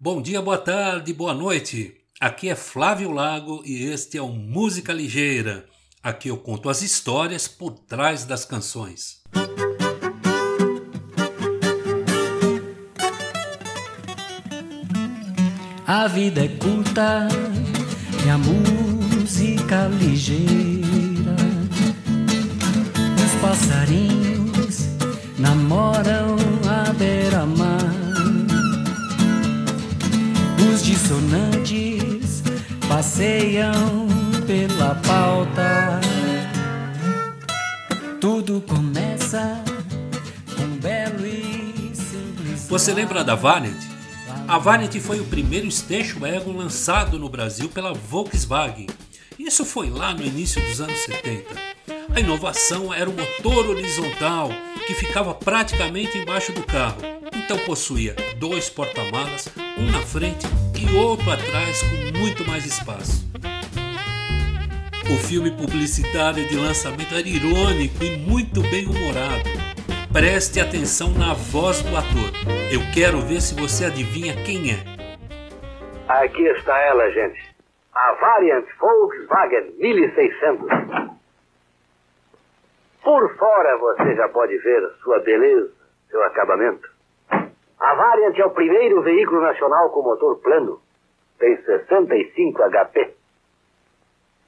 Bom dia, boa tarde, boa noite. Aqui é Flávio Lago e este é o Música Ligeira. Aqui eu conto as histórias por trás das canções. A vida é curta e a música ligeira. Os passarinhos namoram passeiam pela pauta. Tudo começa com belo e simples. Você lembra da Vanity? A Vanity foi o primeiro station wagon lançado no Brasil pela Volkswagen. Isso foi lá no início dos anos 70. A inovação era o motor horizontal que ficava praticamente embaixo do carro então possuía dois porta-malas, um na frente e outro atrás com muito mais espaço. O filme publicitário de lançamento era irônico e muito bem humorado. Preste atenção na voz do ator. Eu quero ver se você adivinha quem é. Aqui está ela, gente. A Variant Volkswagen 1600. Por fora você já pode ver sua beleza, seu acabamento. A Variant é o primeiro veículo nacional com motor plano. Tem 65 HP.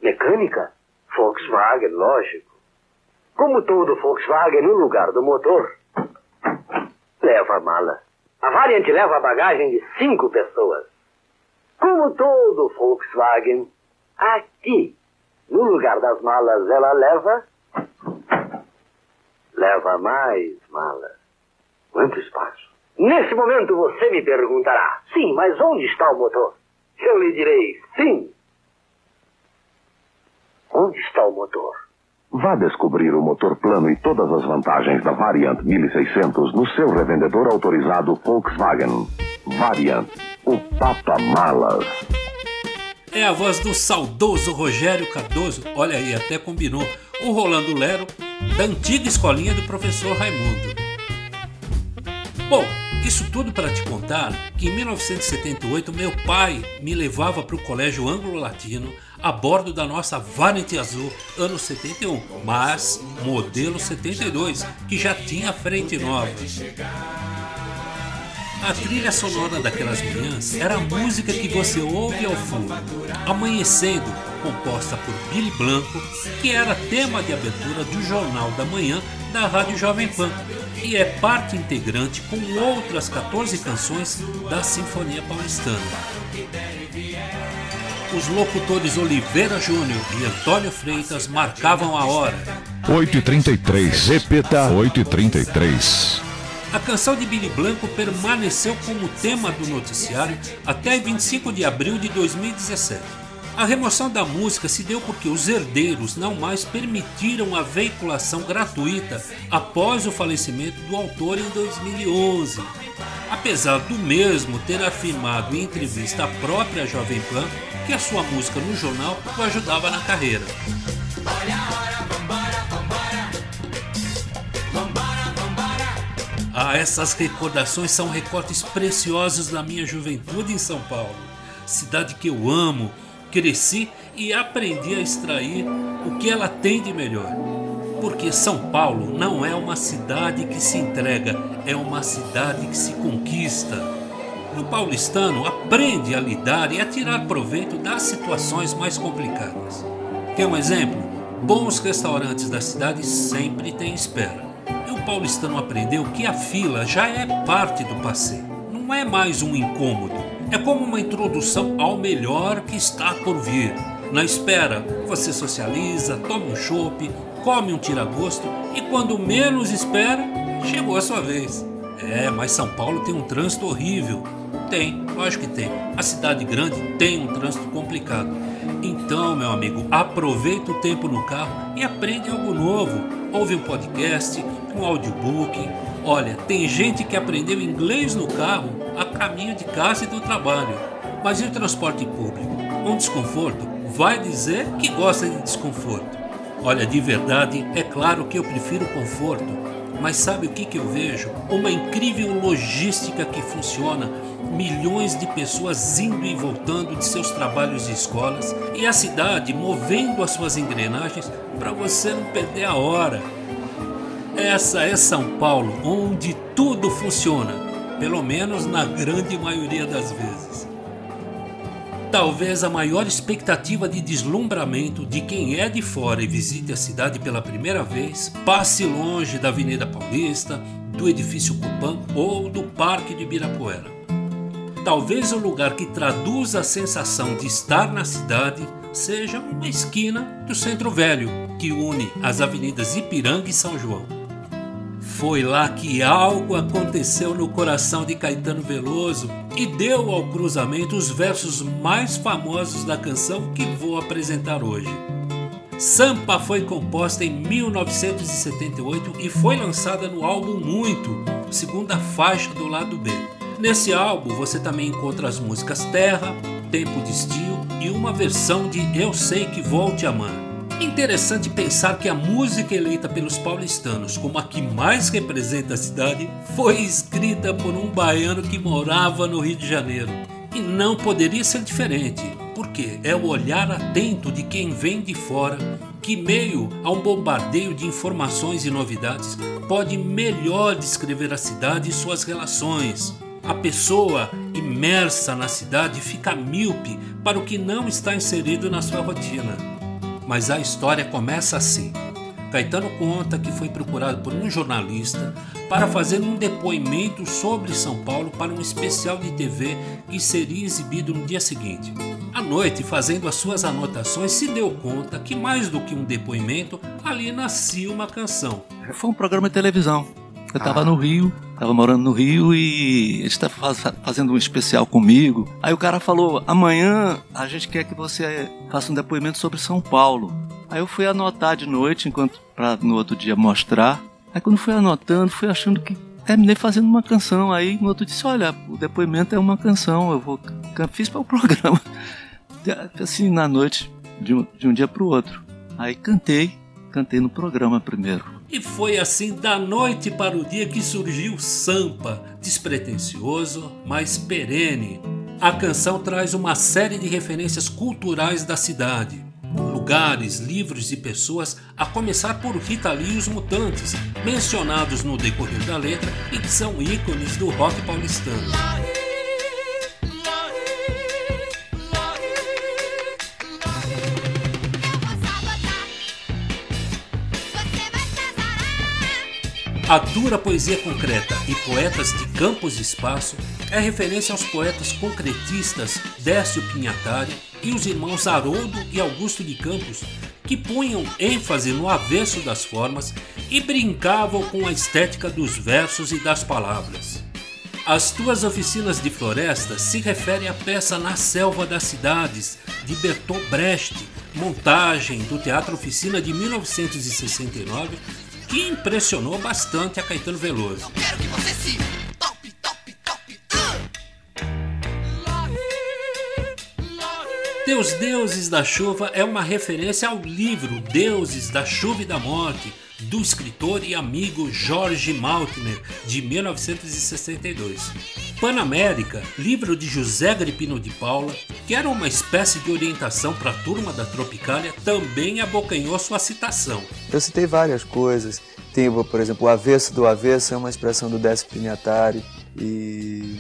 Mecânica? Volkswagen, lógico. Como todo Volkswagen, no lugar do motor, leva a mala. A Variant leva a bagagem de cinco pessoas. Como todo Volkswagen, aqui, no lugar das malas, ela leva. leva mais malas. Quanto espaço? Nesse momento você me perguntará: sim, mas onde está o motor? Eu lhe direi: sim. Onde está o motor? Vá descobrir o motor plano e todas as vantagens da Variant 1600 no seu revendedor autorizado Volkswagen. Variant, o Papa Malas. É a voz do saudoso Rogério Cardoso, olha aí, até combinou, o Rolando Lero, da antiga escolinha do professor Raimundo. Bom, isso tudo para te contar que em 1978 meu pai me levava para o colégio anglo-latino a bordo da nossa Vanity Azul ano 71, mas modelo 72, que já tinha frente nova. A trilha sonora daquelas manhãs era a música que você ouve ao fundo. Amanhecendo, composta por Billy Blanco, que era tema de abertura do Jornal da Manhã da Rádio Jovem Pan e é parte integrante com outras 14 canções da Sinfonia Paulistana. Os locutores Oliveira Júnior e Antônio Freitas marcavam a hora. 8h33, repita 8h33. A canção de Billy Blanco permaneceu como tema do noticiário até 25 de abril de 2017. A remoção da música se deu porque os herdeiros não mais permitiram a veiculação gratuita após o falecimento do autor em 2011. Apesar do mesmo ter afirmado em entrevista à própria Jovem Pan que a sua música no jornal o ajudava na carreira. Essas recordações são recortes preciosos da minha juventude em São Paulo, cidade que eu amo, cresci e aprendi a extrair o que ela tem de melhor. Porque São Paulo não é uma cidade que se entrega, é uma cidade que se conquista. O paulistano aprende a lidar e a tirar proveito das situações mais complicadas. Quer um exemplo? Bons restaurantes da cidade sempre têm espera paulistano aprendeu que a fila já é parte do passeio, não é mais um incômodo. É como uma introdução ao melhor que está por vir. Na espera, você socializa, toma um chopp, come um tiragosto e quando menos espera, chegou a sua vez. É, mas São Paulo tem um trânsito horrível. Tem, lógico que tem. A cidade grande tem um trânsito complicado. Então, meu amigo, aproveita o tempo no carro e aprende algo novo. Ouve um podcast, um audiobook. Olha, tem gente que aprendeu inglês no carro a caminho de casa e do trabalho. Mas e o transporte público? Um desconforto? Vai dizer que gosta de desconforto. Olha, de verdade, é claro que eu prefiro conforto. Mas sabe o que, que eu vejo? Uma incrível logística que funciona. Milhões de pessoas indo e voltando de seus trabalhos e escolas e a cidade movendo as suas engrenagens para você não perder a hora. Essa é São Paulo, onde tudo funciona, pelo menos na grande maioria das vezes. Talvez a maior expectativa de deslumbramento de quem é de fora e visite a cidade pela primeira vez passe longe da Avenida Paulista, do edifício Cupã ou do Parque de Ibirapuera. Talvez o lugar que traduz a sensação de estar na cidade seja uma esquina do Centro Velho, que une as avenidas Ipiranga e São João. Foi lá que algo aconteceu no coração de Caetano Veloso e deu ao cruzamento os versos mais famosos da canção que vou apresentar hoje. Sampa foi composta em 1978 e foi lançada no álbum Muito, segunda faixa do lado B. Nesse álbum você também encontra as músicas Terra, Tempo de Estio e uma versão de Eu Sei Que Vou Te. Interessante pensar que a música eleita pelos paulistanos como a que mais representa a cidade foi escrita por um baiano que morava no Rio de Janeiro. E não poderia ser diferente, porque é o olhar atento de quem vem de fora que, meio a um bombardeio de informações e novidades, pode melhor descrever a cidade e suas relações. A pessoa imersa na cidade fica míope para o que não está inserido na sua rotina. Mas a história começa assim. Caetano conta que foi procurado por um jornalista para fazer um depoimento sobre São Paulo para um especial de TV que seria exibido no dia seguinte. À noite, fazendo as suas anotações, se deu conta que mais do que um depoimento, ali nascia uma canção. Foi um programa de televisão. Eu estava ah. no Rio, estava morando no Rio e ele estava fazendo um especial comigo. Aí o cara falou: amanhã a gente quer que você faça um depoimento sobre São Paulo. Aí eu fui anotar de noite, enquanto para no outro dia mostrar. Aí quando fui anotando, fui achando que terminei fazendo uma canção. Aí no outro disse: olha, o depoimento é uma canção, eu vou fiz para o programa. Assim na noite, de um, de um dia para o outro. Aí cantei, cantei no programa primeiro. E foi assim da noite para o dia que surgiu Sampa, despretensioso, mas perene. A canção traz uma série de referências culturais da cidade, lugares, livros e pessoas, a começar por Rita Lee e os Mutantes, mencionados no decorrer da letra e que são ícones do rock paulistano. A dura poesia concreta e poetas de campos e espaço é referência aos poetas concretistas Décio Pinhatari e os irmãos Haroldo e Augusto de Campos, que punham ênfase no avesso das formas e brincavam com a estética dos versos e das palavras. As tuas oficinas de floresta se refere à peça Na Selva das Cidades, de Bertolt Brecht, montagem do Teatro Oficina de 1969, que impressionou bastante a Caetano Veloso. Deus Deuses da Chuva é uma referência ao livro Deuses da Chuva e da Morte, do escritor e amigo Jorge Maltner, de 1962. Panamérica, livro de José Agripino de Paula, que era uma espécie de orientação para a turma da Tropicália, também abocanhou sua citação. Eu citei várias coisas. Tem, por exemplo, o avesso do avesso é uma expressão do Décio Pinhatari e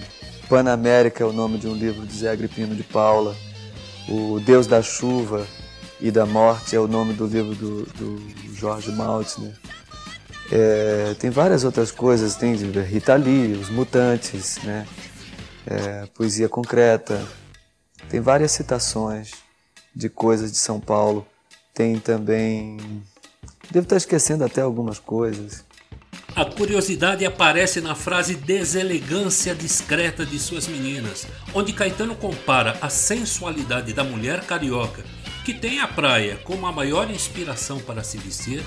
Panamérica é o nome de um livro de José Agripino de Paula. O Deus da Chuva e da Morte é o nome do livro do, do Jorge Maltner. É, tem várias outras coisas, tem Rita Lee, Os Mutantes, né? É, poesia concreta. Tem várias citações de coisas de São Paulo. Tem também. Devo estar esquecendo até algumas coisas. A curiosidade aparece na frase deselegância discreta de suas meninas, onde Caetano compara a sensualidade da mulher carioca, que tem a praia como a maior inspiração para se vestir,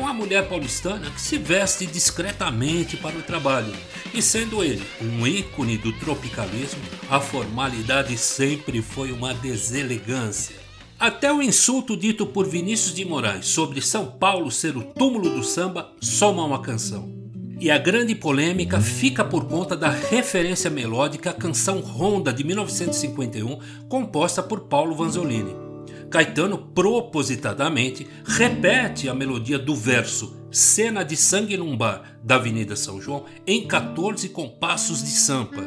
com a mulher paulistana que se veste discretamente para o trabalho. E sendo ele um ícone do tropicalismo, a formalidade sempre foi uma deselegância. Até o insulto dito por Vinícius de Moraes sobre São Paulo ser o túmulo do samba soma uma canção. E a grande polêmica fica por conta da referência melódica à canção Ronda de 1951, composta por Paulo Vanzolini. Caetano propositadamente repete a melodia do verso Cena de Sangue num Bar da Avenida São João em 14 compassos de sampa.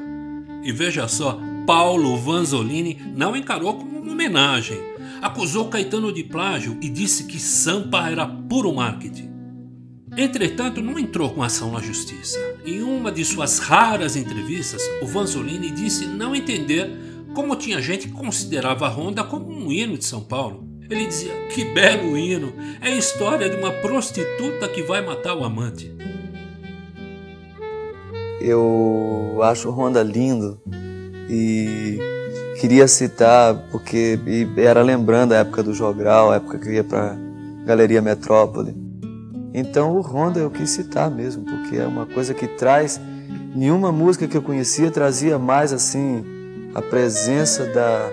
E veja só, Paulo Vanzolini não encarou como uma homenagem. Acusou Caetano de plágio e disse que sampa era puro marketing. Entretanto, não entrou com ação na justiça. Em uma de suas raras entrevistas, o Vanzolini disse não entender como tinha gente que considerava a Honda como um hino de São Paulo. Ele dizia: Que belo hino! É a história de uma prostituta que vai matar o amante. Eu acho Honda lindo e queria citar porque era lembrando a época do Jogral, a época que eu ia para Galeria Metrópole. Então o Honda eu quis citar mesmo, porque é uma coisa que traz nenhuma música que eu conhecia trazia mais assim a presença da,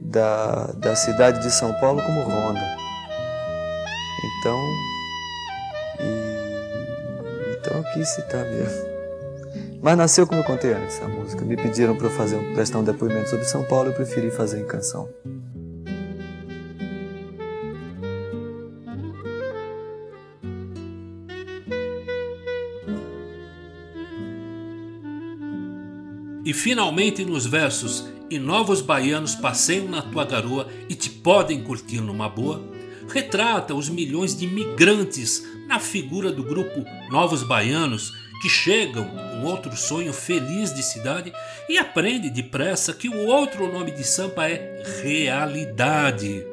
da, da cidade de São Paulo como Honda. Então, e, então eu quis citar mesmo. Mas nasceu como eu contei antes a música. Me pediram para eu fazer, prestar um depoimento sobre São Paulo, eu preferi fazer em canção. Finalmente nos versos E novos baianos passeiam na tua garoa e te podem curtir numa boa, retrata os milhões de migrantes na figura do grupo Novos Baianos que chegam com outro sonho feliz de cidade e aprende depressa que o outro nome de Sampa é realidade.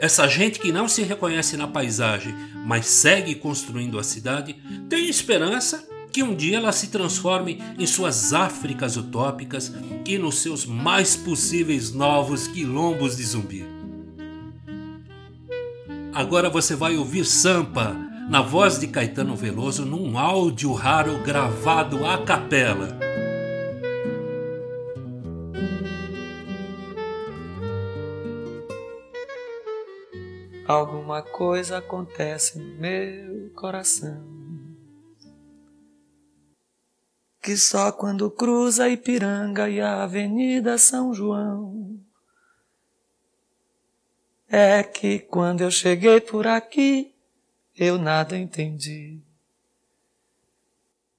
Essa gente que não se reconhece na paisagem, mas segue construindo a cidade, tem esperança que um dia ela se transforme em suas Áfricas utópicas e nos seus mais possíveis novos quilombos de zumbi. Agora você vai ouvir Sampa na voz de Caetano Veloso num áudio raro gravado à capela. Alguma coisa acontece no meu coração que só quando cruza Ipiranga e a Avenida São João é que quando eu cheguei por aqui eu nada entendi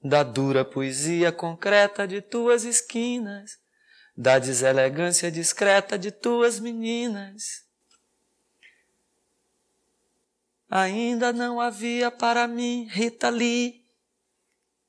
da dura poesia concreta de tuas esquinas, da deselegância discreta de tuas meninas. Ainda não havia para mim, Rita Lee,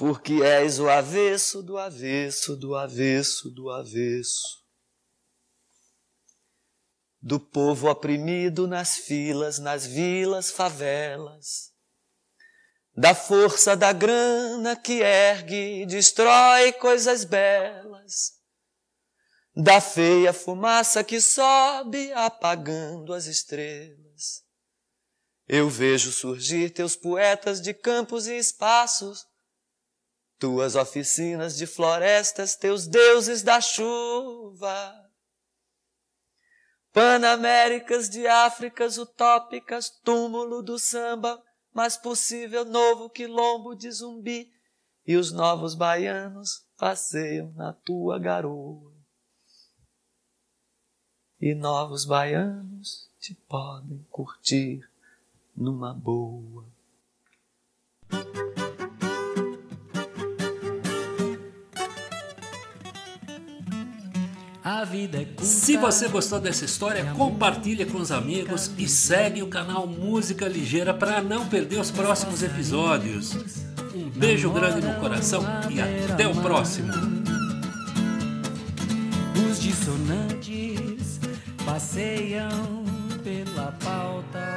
porque és o avesso do avesso do avesso do avesso. Do povo oprimido nas filas, nas vilas, favelas, da força da grana que ergue e destrói coisas belas, da feia fumaça que sobe apagando as estrelas. Eu vejo surgir teus poetas de campos e espaços, tuas oficinas de florestas, teus deuses da chuva. Panaméricas de Áfricas utópicas, túmulo do samba, mais possível novo quilombo de zumbi, e os novos baianos passeiam na tua garoa. E novos baianos te podem curtir numa boa. A vida é curta. Se você gostou dessa história, compartilhe com os amigos e segue o canal Música Ligeira para não perder os próximos episódios. Um beijo grande no coração e até o próximo. Os dissonantes passeiam pela pauta